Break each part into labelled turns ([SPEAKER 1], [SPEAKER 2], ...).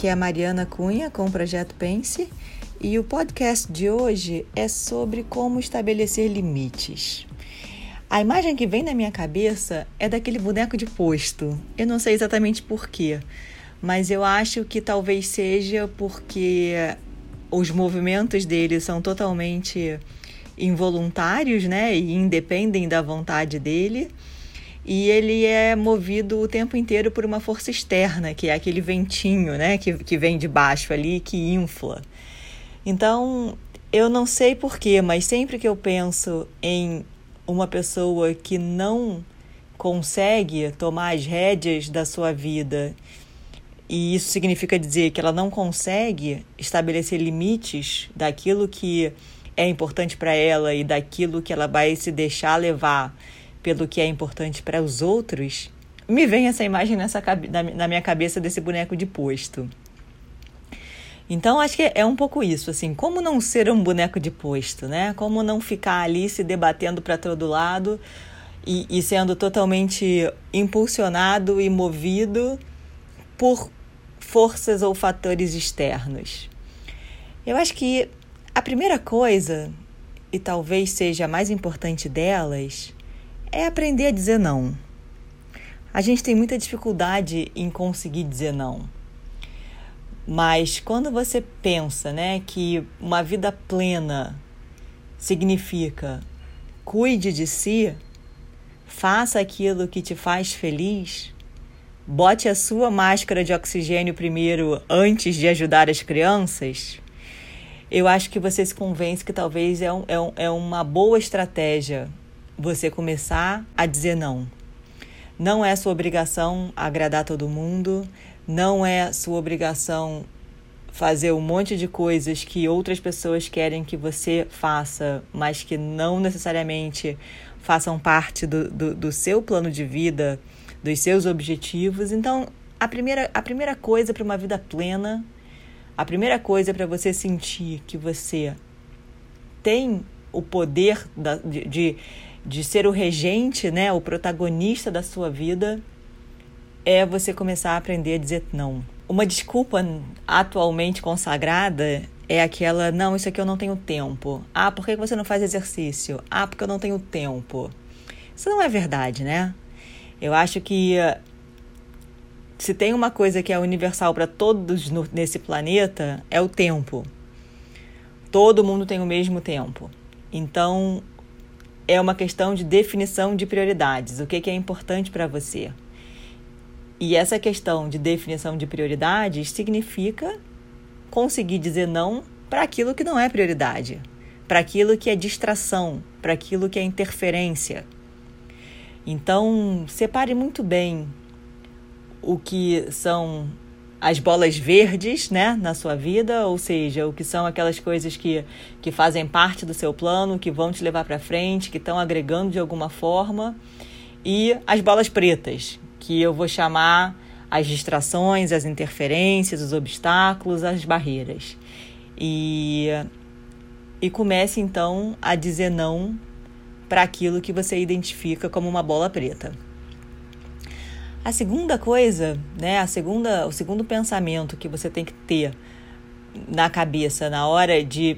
[SPEAKER 1] Aqui é a Mariana Cunha com o Projeto Pense e o podcast de hoje é sobre como estabelecer limites. A imagem que vem na minha cabeça é daquele boneco de posto. Eu não sei exatamente porquê, mas eu acho que talvez seja porque os movimentos dele são totalmente involuntários, né, e independem da vontade dele e ele é movido o tempo inteiro por uma força externa, que é aquele ventinho, né, que, que vem de baixo ali, que infla. Então, eu não sei porquê, mas sempre que eu penso em uma pessoa que não consegue tomar as rédeas da sua vida, e isso significa dizer que ela não consegue estabelecer limites daquilo que é importante para ela e daquilo que ela vai se deixar levar pelo que é importante para os outros, me vem essa imagem nessa, na minha cabeça desse boneco de posto. Então acho que é um pouco isso, assim, como não ser um boneco de posto, né? Como não ficar ali se debatendo para todo lado e, e sendo totalmente impulsionado e movido por forças ou fatores externos. Eu acho que a primeira coisa, e talvez seja a mais importante delas, é aprender a dizer não. A gente tem muita dificuldade em conseguir dizer não. Mas quando você pensa, né, que uma vida plena significa cuide de si, faça aquilo que te faz feliz, bote a sua máscara de oxigênio primeiro antes de ajudar as crianças, eu acho que você se convence que talvez é, um, é, um, é uma boa estratégia você começar a dizer não. Não é sua obrigação agradar todo mundo, não é sua obrigação fazer um monte de coisas que outras pessoas querem que você faça, mas que não necessariamente façam parte do, do, do seu plano de vida, dos seus objetivos. Então, a primeira, a primeira coisa para uma vida plena, a primeira coisa para você sentir que você tem o poder da, de, de de ser o regente, né, o protagonista da sua vida, é você começar a aprender a dizer não. Uma desculpa atualmente consagrada é aquela: não, isso aqui eu não tenho tempo. Ah, por que você não faz exercício? Ah, porque eu não tenho tempo. Isso não é verdade, né? Eu acho que se tem uma coisa que é universal para todos no, nesse planeta, é o tempo. Todo mundo tem o mesmo tempo. Então, é uma questão de definição de prioridades. O que, que é importante para você? E essa questão de definição de prioridades significa conseguir dizer não para aquilo que não é prioridade, para aquilo que é distração, para aquilo que é interferência. Então, separe muito bem o que são as bolas verdes, né, na sua vida, ou seja, o que são aquelas coisas que, que fazem parte do seu plano, que vão te levar para frente, que estão agregando de alguma forma, e as bolas pretas, que eu vou chamar as distrações, as interferências, os obstáculos, as barreiras. E, e comece então a dizer não para aquilo que você identifica como uma bola preta. A segunda coisa, né, a segunda, o segundo pensamento que você tem que ter na cabeça na hora de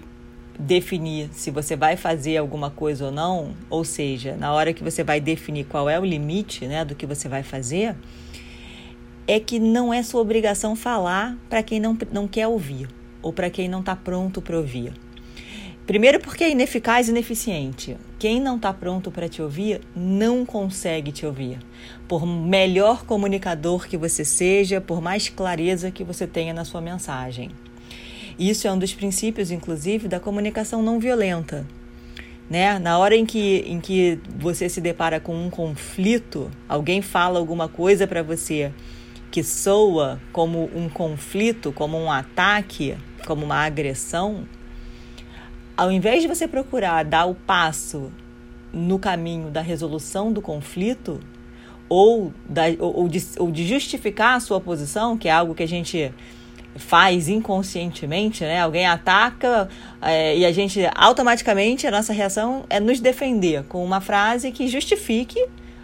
[SPEAKER 1] definir se você vai fazer alguma coisa ou não, ou seja, na hora que você vai definir qual é o limite, né, do que você vai fazer, é que não é sua obrigação falar para quem não, não quer ouvir ou para quem não está pronto para ouvir. Primeiro, porque é ineficaz e ineficiente. Quem não está pronto para te ouvir não consegue te ouvir. Por melhor comunicador que você seja, por mais clareza que você tenha na sua mensagem. Isso é um dos princípios, inclusive, da comunicação não violenta. Né? Na hora em que, em que você se depara com um conflito, alguém fala alguma coisa para você que soa como um conflito, como um ataque, como uma agressão, ao invés de você procurar dar o passo no caminho da resolução do conflito, ou, da, ou, de, ou de justificar a sua posição, que é algo que a gente faz inconscientemente, né? Alguém ataca é, e a gente automaticamente a nossa reação é nos defender com uma frase que justifique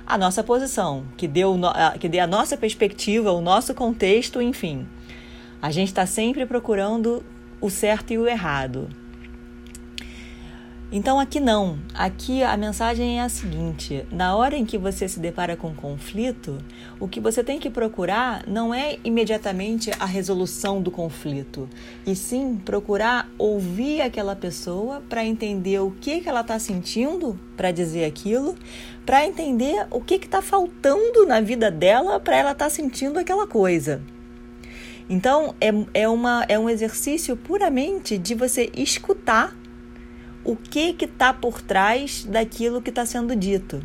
[SPEAKER 1] a nossa posição, que o, que dê a nossa perspectiva, o nosso contexto, enfim. A gente está sempre procurando o certo e o errado. Então aqui não. Aqui a mensagem é a seguinte: na hora em que você se depara com conflito, o que você tem que procurar não é imediatamente a resolução do conflito, e sim procurar ouvir aquela pessoa para entender o que, que ela está sentindo para dizer aquilo, para entender o que está faltando na vida dela para ela estar tá sentindo aquela coisa. Então é, é, uma, é um exercício puramente de você escutar o que que está por trás daquilo que está sendo dito.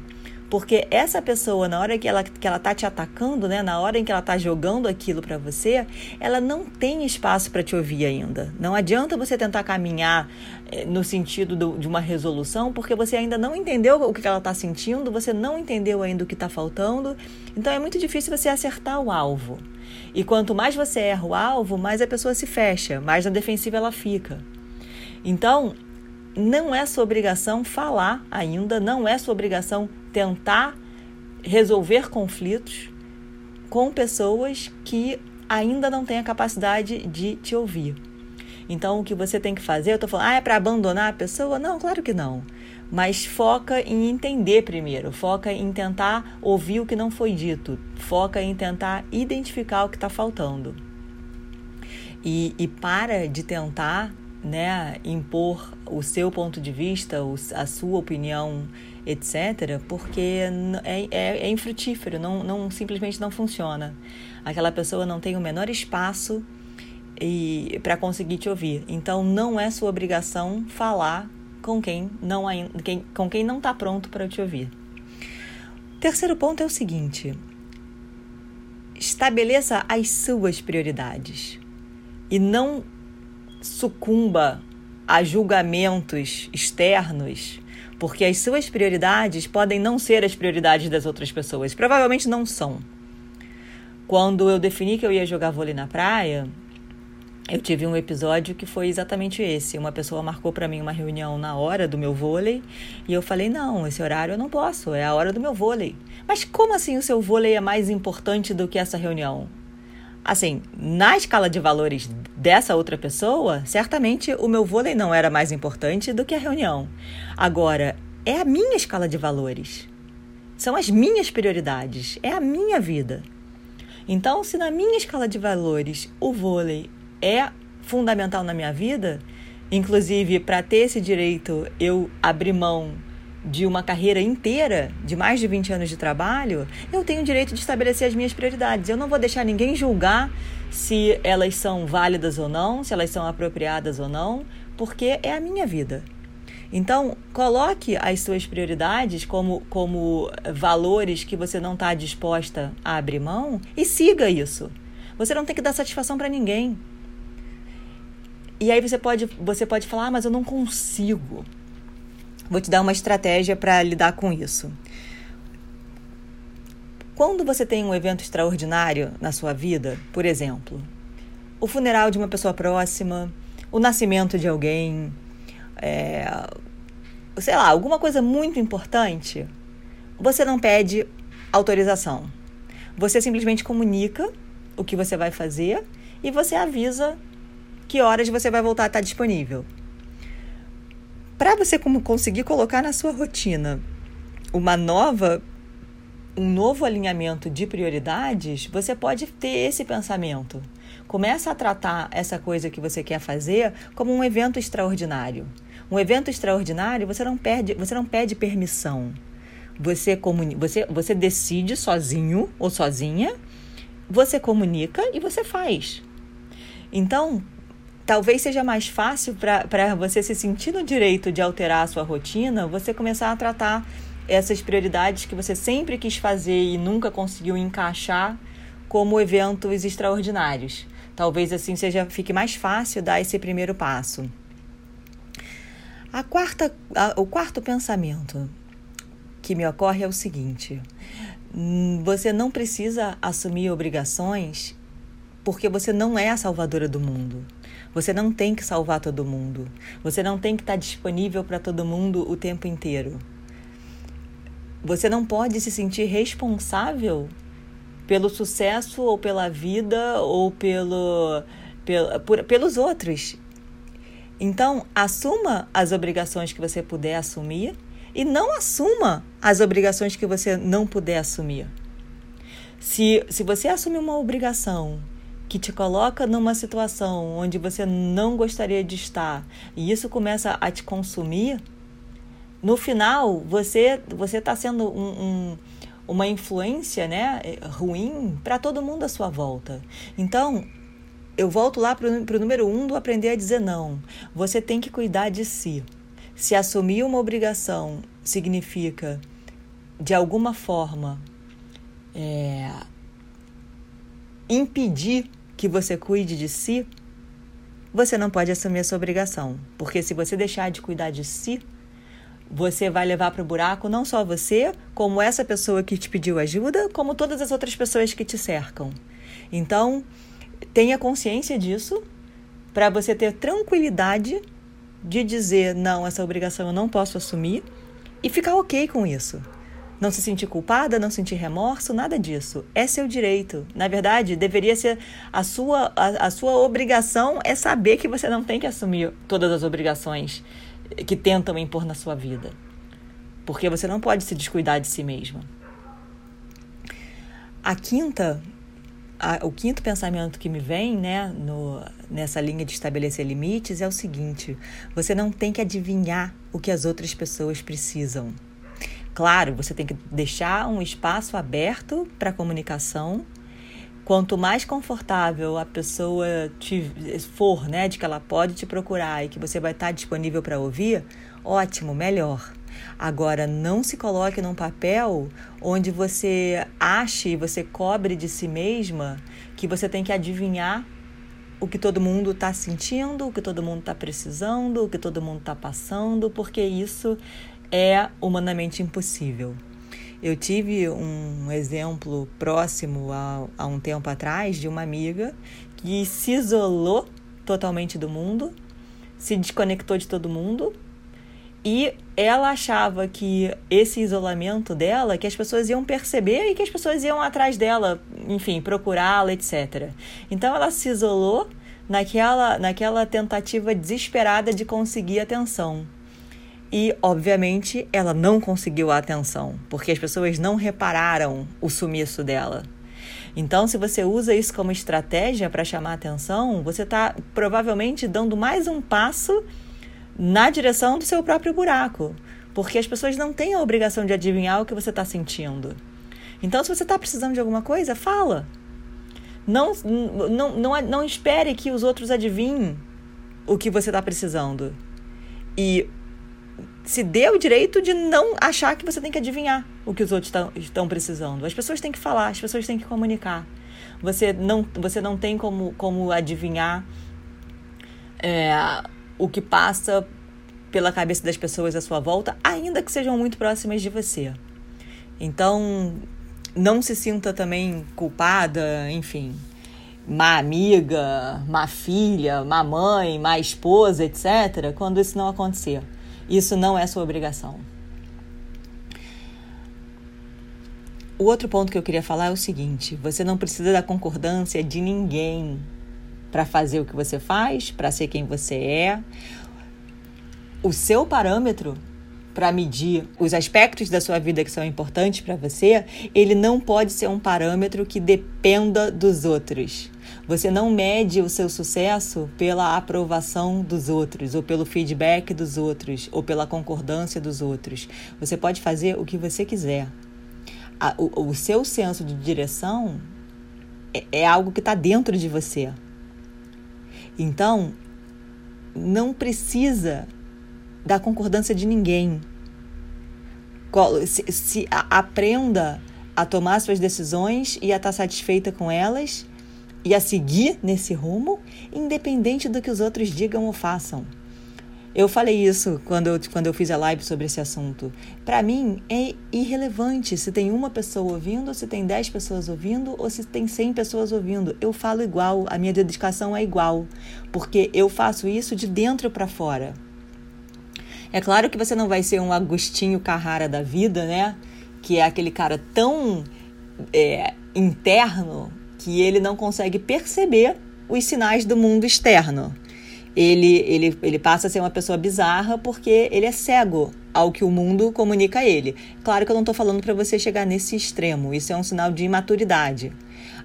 [SPEAKER 1] Porque essa pessoa, na hora que ela, que ela tá te atacando, né, na hora em que ela está jogando aquilo para você, ela não tem espaço para te ouvir ainda. Não adianta você tentar caminhar eh, no sentido do, de uma resolução, porque você ainda não entendeu o que ela está sentindo, você não entendeu ainda o que está faltando. Então é muito difícil você acertar o alvo. E quanto mais você erra o alvo, mais a pessoa se fecha, mais na defensiva ela fica. Então, não é sua obrigação falar ainda, não é sua obrigação tentar resolver conflitos com pessoas que ainda não têm a capacidade de te ouvir. Então, o que você tem que fazer, eu estou falando, ah, é para abandonar a pessoa? Não, claro que não. Mas foca em entender primeiro, foca em tentar ouvir o que não foi dito, foca em tentar identificar o que está faltando. E, e para de tentar né, impor o seu ponto de vista, a sua opinião, etc., porque é, é, é infrutífero, não, não, simplesmente não funciona. Aquela pessoa não tem o menor espaço e para conseguir te ouvir. Então, não é sua obrigação falar com quem não quem, com quem não está pronto para te ouvir. Terceiro ponto é o seguinte: estabeleça as suas prioridades e não sucumba a julgamentos externos, porque as suas prioridades podem não ser as prioridades das outras pessoas. Provavelmente não são. Quando eu defini que eu ia jogar vôlei na praia, eu tive um episódio que foi exatamente esse. Uma pessoa marcou para mim uma reunião na hora do meu vôlei e eu falei: "Não, esse horário eu não posso, é a hora do meu vôlei". Mas como assim o seu vôlei é mais importante do que essa reunião? Assim, na escala de valores dessa outra pessoa, certamente o meu vôlei não era mais importante do que a reunião. Agora, é a minha escala de valores. São as minhas prioridades, é a minha vida. Então, se na minha escala de valores o vôlei é fundamental na minha vida, inclusive para ter esse direito eu abrir mão de uma carreira inteira, de mais de 20 anos de trabalho, eu tenho o direito de estabelecer as minhas prioridades. Eu não vou deixar ninguém julgar se elas são válidas ou não, se elas são apropriadas ou não, porque é a minha vida. Então, coloque as suas prioridades como, como valores que você não está disposta a abrir mão e siga isso. Você não tem que dar satisfação para ninguém. E aí você pode, você pode falar, ah, mas eu não consigo. Vou te dar uma estratégia para lidar com isso. Quando você tem um evento extraordinário na sua vida, por exemplo, o funeral de uma pessoa próxima, o nascimento de alguém, é, sei lá, alguma coisa muito importante, você não pede autorização. Você simplesmente comunica o que você vai fazer e você avisa que horas você vai voltar a estar disponível. Para você conseguir colocar na sua rotina uma nova um novo alinhamento de prioridades, você pode ter esse pensamento. Começa a tratar essa coisa que você quer fazer como um evento extraordinário. Um evento extraordinário, você não perde, você não pede permissão. Você comuni você você decide sozinho ou sozinha, você comunica e você faz. Então, talvez seja mais fácil para você se sentir no direito de alterar a sua rotina, você começar a tratar essas prioridades que você sempre quis fazer e nunca conseguiu encaixar como eventos extraordinários. Talvez assim seja fique mais fácil dar esse primeiro passo. A quarta, a, o quarto pensamento que me ocorre é o seguinte: hum, você não precisa assumir obrigações porque você não é a salvadora do mundo. Você não tem que salvar todo mundo. Você não tem que estar disponível para todo mundo o tempo inteiro. Você não pode se sentir responsável pelo sucesso ou pela vida ou pelo por, pelos outros. Então, assuma as obrigações que você puder assumir e não assuma as obrigações que você não puder assumir. Se, se você assume uma obrigação que te coloca numa situação onde você não gostaria de estar e isso começa a te consumir, no final você você está sendo um, um, uma influência né, ruim para todo mundo à sua volta. Então, eu volto lá para o número um do aprender a dizer não. Você tem que cuidar de si. Se assumir uma obrigação significa, de alguma forma, é, impedir que você cuide de si, você não pode assumir essa obrigação. Porque se você deixar de cuidar de si, você vai levar para o buraco não só você, como essa pessoa que te pediu ajuda, como todas as outras pessoas que te cercam. Então, tenha consciência disso para você ter tranquilidade de dizer não, essa obrigação eu não posso assumir e ficar ok com isso. Não se sentir culpada, não sentir remorso, nada disso. É seu direito. Na verdade, deveria ser a sua, a, a sua obrigação é saber que você não tem que assumir todas as obrigações que tentam impor na sua vida. Porque você não pode se descuidar de si mesma. A quinta, o quinto pensamento que me vem, né, no, nessa linha de estabelecer limites é o seguinte: você não tem que adivinhar o que as outras pessoas precisam. Claro, você tem que deixar um espaço aberto para comunicação. Quanto mais confortável a pessoa for, né, de que ela pode te procurar e que você vai estar disponível para ouvir, ótimo, melhor. Agora, não se coloque num papel onde você ache e você cobre de si mesma que você tem que adivinhar o que todo mundo está sentindo, o que todo mundo está precisando, o que todo mundo está passando, porque isso é humanamente impossível. Eu tive um exemplo próximo a, a um tempo atrás de uma amiga que se isolou totalmente do mundo, se desconectou de todo mundo e ela achava que esse isolamento dela, que as pessoas iam perceber e que as pessoas iam atrás dela, enfim, procurá-la, etc. Então ela se isolou naquela, naquela tentativa desesperada de conseguir atenção. E, obviamente, ela não conseguiu a atenção, porque as pessoas não repararam o sumiço dela. Então, se você usa isso como estratégia para chamar atenção, você está provavelmente dando mais um passo na direção do seu próprio buraco, porque as pessoas não têm a obrigação de adivinhar o que você está sentindo. Então, se você está precisando de alguma coisa, fala. Não, não, não, não espere que os outros adivinhem o que você está precisando. E se dê o direito de não achar que você tem que adivinhar o que os outros estão precisando. As pessoas têm que falar, as pessoas têm que comunicar. Você não, você não tem como, como adivinhar é, o que passa pela cabeça das pessoas à sua volta, ainda que sejam muito próximas de você. Então, não se sinta também culpada, enfim, má amiga, má filha, má mãe, má esposa, etc., quando isso não acontecer. Isso não é sua obrigação. O outro ponto que eu queria falar é o seguinte: você não precisa da concordância de ninguém para fazer o que você faz, para ser quem você é. O seu parâmetro para medir os aspectos da sua vida que são importantes para você, ele não pode ser um parâmetro que dependa dos outros. Você não mede o seu sucesso pela aprovação dos outros, ou pelo feedback dos outros, ou pela concordância dos outros. Você pode fazer o que você quiser. O, o seu senso de direção é, é algo que está dentro de você. Então, não precisa da concordância de ninguém. Se, se a, aprenda a tomar suas decisões e a estar satisfeita com elas e a seguir nesse rumo, independente do que os outros digam ou façam. Eu falei isso quando eu, quando eu fiz a live sobre esse assunto. Para mim, é irrelevante se tem uma pessoa ouvindo, se tem dez pessoas ouvindo ou se tem cem pessoas ouvindo. Eu falo igual, a minha dedicação é igual, porque eu faço isso de dentro para fora. É claro que você não vai ser um Agostinho Carrara da vida, né? Que é aquele cara tão é, interno que ele não consegue perceber os sinais do mundo externo. Ele, ele, ele passa a ser uma pessoa bizarra porque ele é cego ao que o mundo comunica a ele. Claro que eu não estou falando para você chegar nesse extremo, isso é um sinal de imaturidade.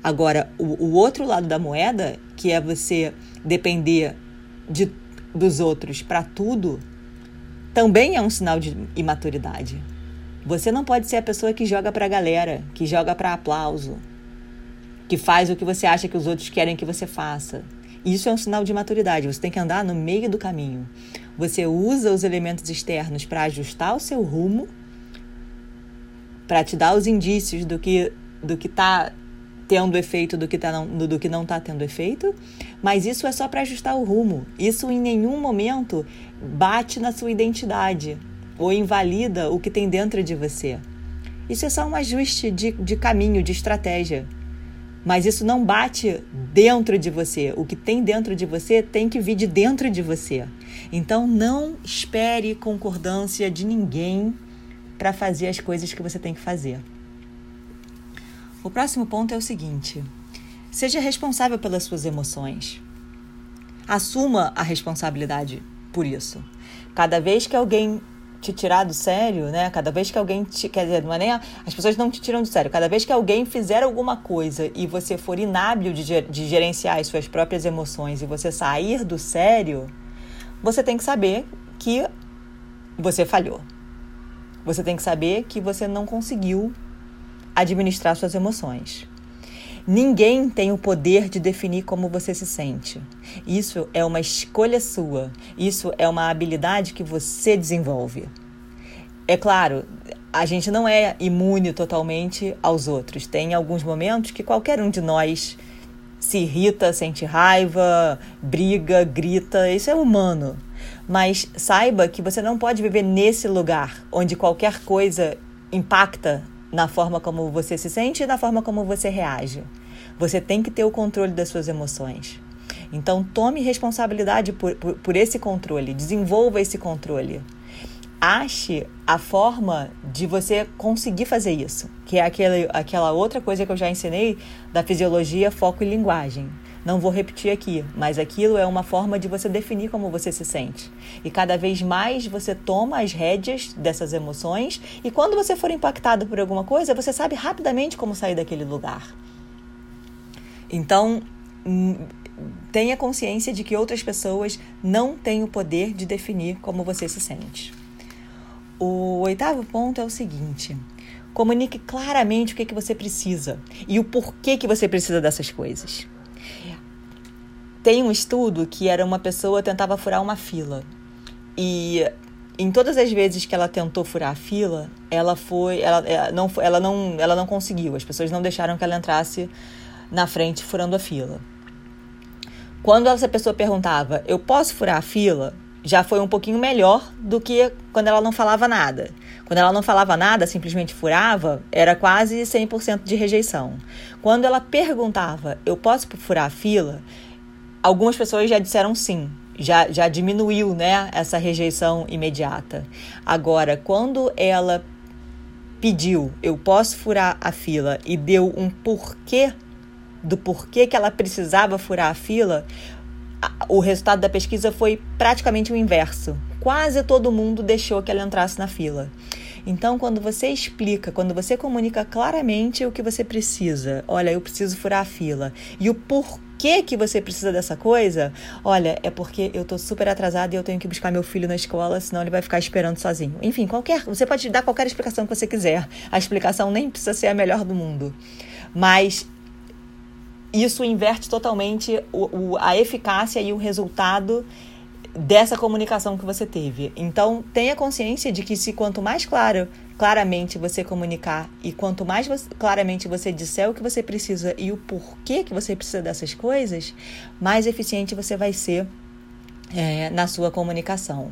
[SPEAKER 1] Agora, o, o outro lado da moeda, que é você depender de, dos outros para tudo, também é um sinal de imaturidade. Você não pode ser a pessoa que joga para a galera, que joga para aplauso, que faz o que você acha que os outros querem que você faça. Isso é um sinal de maturidade. Você tem que andar no meio do caminho. Você usa os elementos externos para ajustar o seu rumo, para te dar os indícios do que do que está tendo efeito, do que, tá não, do que não está tendo efeito, mas isso é só para ajustar o rumo. Isso em nenhum momento bate na sua identidade ou invalida o que tem dentro de você. Isso é só um ajuste de, de caminho, de estratégia. Mas isso não bate dentro de você. O que tem dentro de você tem que vir de dentro de você. Então não espere concordância de ninguém para fazer as coisas que você tem que fazer. O próximo ponto é o seguinte: seja responsável pelas suas emoções. Assuma a responsabilidade por isso. Cada vez que alguém te tirar do sério, né? Cada vez que alguém te. Quer dizer, não é nem. A, as pessoas não te tiram do sério. Cada vez que alguém fizer alguma coisa e você for inábil de, de gerenciar as suas próprias emoções e você sair do sério, você tem que saber que você falhou. Você tem que saber que você não conseguiu administrar suas emoções. Ninguém tem o poder de definir como você se sente. Isso é uma escolha sua. Isso é uma habilidade que você desenvolve. É claro, a gente não é imune totalmente aos outros. Tem alguns momentos que qualquer um de nós se irrita, sente raiva, briga, grita. Isso é humano. Mas saiba que você não pode viver nesse lugar onde qualquer coisa impacta na forma como você se sente e na forma como você reage. Você tem que ter o controle das suas emoções. Então, tome responsabilidade por, por, por esse controle, desenvolva esse controle. Ache a forma de você conseguir fazer isso, que é aquele, aquela outra coisa que eu já ensinei da fisiologia, foco e linguagem. Não vou repetir aqui, mas aquilo é uma forma de você definir como você se sente. E cada vez mais você toma as rédeas dessas emoções e quando você for impactado por alguma coisa, você sabe rapidamente como sair daquele lugar. Então, hum, tenha consciência de que outras pessoas não têm o poder de definir como você se sente. O oitavo ponto é o seguinte: comunique claramente o que, que você precisa e o porquê que você precisa dessas coisas. Tem um estudo que era uma pessoa tentava furar uma fila e em todas as vezes que ela tentou furar a fila, ela foi, ela, ela não, ela não, ela não conseguiu. As pessoas não deixaram que ela entrasse na frente furando a fila. Quando essa pessoa perguntava, eu posso furar a fila? Já foi um pouquinho melhor do que quando ela não falava nada. Quando ela não falava nada, simplesmente furava, era quase 100% de rejeição. Quando ela perguntava, eu posso furar a fila? Algumas pessoas já disseram sim, já, já diminuiu né, essa rejeição imediata. Agora, quando ela pediu, eu posso furar a fila e deu um porquê do porquê que ela precisava furar a fila, o resultado da pesquisa foi praticamente o inverso. Quase todo mundo deixou que ela entrasse na fila. Então, quando você explica, quando você comunica claramente o que você precisa, olha, eu preciso furar a fila, e o porquê que você precisa dessa coisa, olha, é porque eu tô super atrasada e eu tenho que buscar meu filho na escola, senão ele vai ficar esperando sozinho. Enfim, qualquer, você pode dar qualquer explicação que você quiser. A explicação nem precisa ser a melhor do mundo. Mas isso inverte totalmente o, o, a eficácia e o resultado dessa comunicação que você teve. Então, tenha consciência de que se quanto mais claro, claramente você comunicar e quanto mais você, claramente você disser o que você precisa e o porquê que você precisa dessas coisas, mais eficiente você vai ser é, na sua comunicação.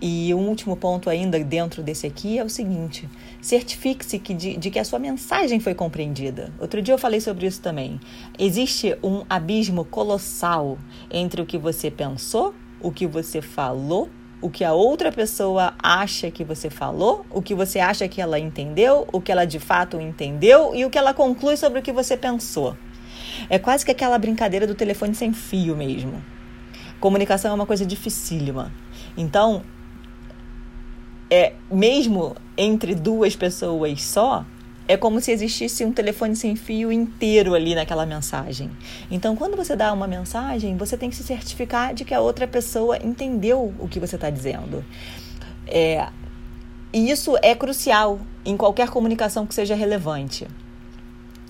[SPEAKER 1] E um último ponto ainda dentro desse aqui é o seguinte: certifique-se de, de que a sua mensagem foi compreendida. Outro dia eu falei sobre isso também. Existe um abismo colossal entre o que você pensou, o que você falou o que a outra pessoa acha que você falou, o que você acha que ela entendeu, o que ela de fato entendeu e o que ela conclui sobre o que você pensou. É quase que aquela brincadeira do telefone sem fio mesmo. Comunicação é uma coisa dificílima. Então, é mesmo entre duas pessoas só, é como se existisse um telefone sem fio inteiro ali naquela mensagem. Então, quando você dá uma mensagem, você tem que se certificar de que a outra pessoa entendeu o que você está dizendo. É, e isso é crucial em qualquer comunicação que seja relevante.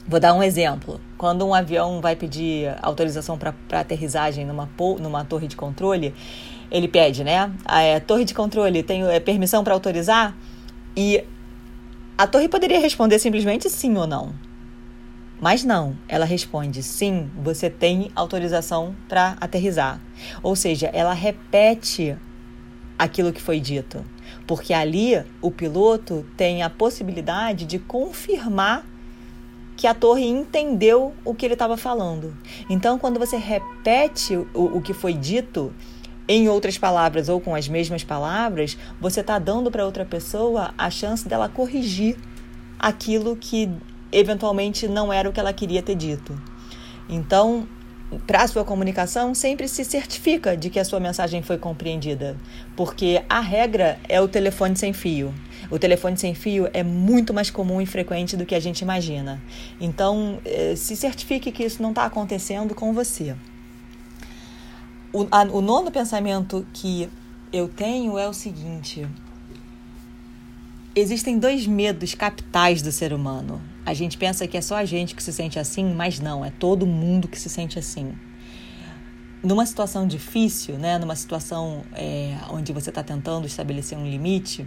[SPEAKER 1] Vou dar um exemplo. Quando um avião vai pedir autorização para aterrissagem numa, numa torre de controle, ele pede, né? A é, torre de controle tem é, permissão para autorizar? E a torre poderia responder simplesmente sim ou não. Mas não, ela responde sim, você tem autorização para aterrizar. Ou seja, ela repete aquilo que foi dito, porque ali o piloto tem a possibilidade de confirmar que a torre entendeu o que ele estava falando. Então, quando você repete o, o que foi dito, em outras palavras ou com as mesmas palavras, você está dando para outra pessoa a chance dela corrigir aquilo que eventualmente não era o que ela queria ter dito. Então, para a sua comunicação, sempre se certifica de que a sua mensagem foi compreendida, porque a regra é o telefone sem fio. O telefone sem fio é muito mais comum e frequente do que a gente imagina. Então, eh, se certifique que isso não está acontecendo com você o, a, o nono pensamento que eu tenho é o seguinte: existem dois medos capitais do ser humano. A gente pensa que é só a gente que se sente assim, mas não, é todo mundo que se sente assim. Numa situação difícil, né, numa situação é, onde você está tentando estabelecer um limite,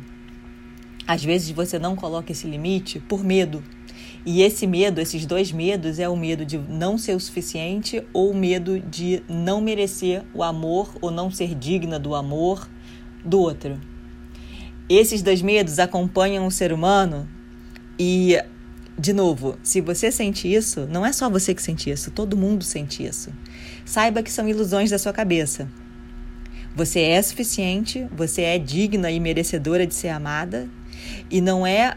[SPEAKER 1] às vezes você não coloca esse limite por medo, e esse medo, esses dois medos, é o medo de não ser o suficiente ou o medo de não merecer o amor ou não ser digna do amor do outro. Esses dois medos acompanham o ser humano e, de novo, se você sente isso, não é só você que sente isso, todo mundo sente isso. Saiba que são ilusões da sua cabeça. Você é suficiente, você é digna e merecedora de ser amada, e não é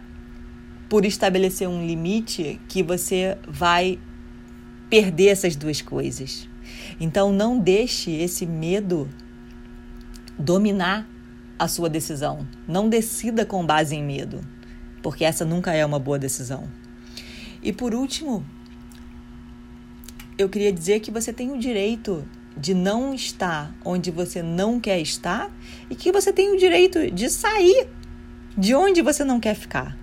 [SPEAKER 1] por estabelecer um limite que você vai perder essas duas coisas. Então não deixe esse medo dominar a sua decisão. Não decida com base em medo, porque essa nunca é uma boa decisão. E por último, eu queria dizer que você tem o direito de não estar onde você não quer estar e que você tem o direito de sair de onde você não quer ficar.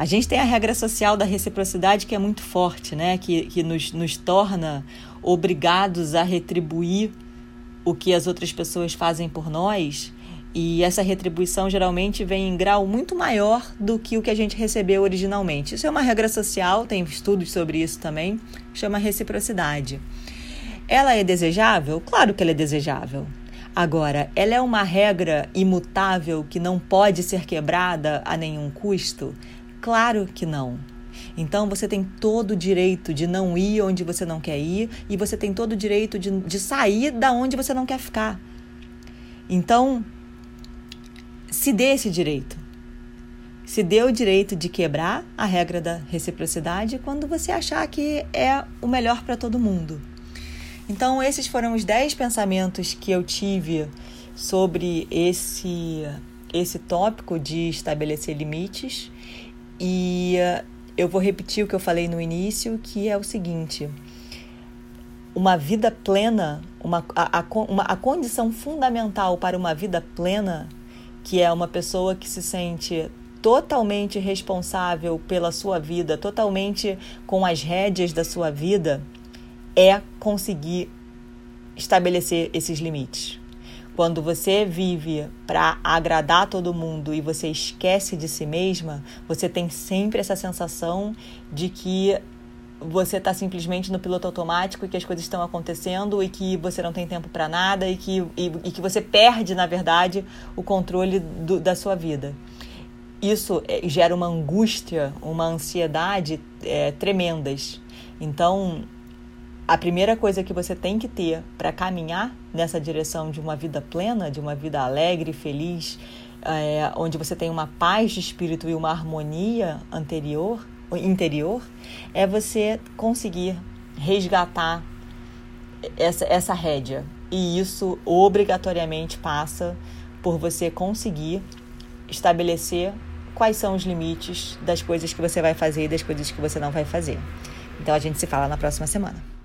[SPEAKER 1] A gente tem a regra social da reciprocidade que é muito forte, né? que, que nos, nos torna obrigados a retribuir o que as outras pessoas fazem por nós. E essa retribuição geralmente vem em grau muito maior do que o que a gente recebeu originalmente. Isso é uma regra social, tem estudos sobre isso também, chama reciprocidade. Ela é desejável? Claro que ela é desejável. Agora, ela é uma regra imutável que não pode ser quebrada a nenhum custo? Claro que não. Então você tem todo o direito de não ir onde você não quer ir e você tem todo o direito de, de sair da onde você não quer ficar. Então, se dê esse direito. Se dê o direito de quebrar a regra da reciprocidade quando você achar que é o melhor para todo mundo. Então, esses foram os 10 pensamentos que eu tive sobre esse, esse tópico de estabelecer limites e uh, eu vou repetir o que eu falei no início, que é o seguinte: uma vida plena, uma, a, a, uma, a condição fundamental para uma vida plena, que é uma pessoa que se sente totalmente responsável pela sua vida, totalmente com as rédeas da sua vida, é conseguir estabelecer esses limites. Quando você vive para agradar todo mundo e você esquece de si mesma, você tem sempre essa sensação de que você está simplesmente no piloto automático e que as coisas estão acontecendo e que você não tem tempo para nada e que, e, e, que você perde, na verdade, o controle do, da sua vida. Isso é, gera uma angústia, uma ansiedade é, tremendas. Então, a primeira coisa que você tem que ter para caminhar nessa direção de uma vida plena, de uma vida alegre, feliz, é, onde você tem uma paz de espírito e uma harmonia anterior, interior, é você conseguir resgatar essa, essa rédea. E isso obrigatoriamente passa por você conseguir estabelecer quais são os limites das coisas que você vai fazer e das coisas que você não vai fazer. Então a gente se fala na próxima semana.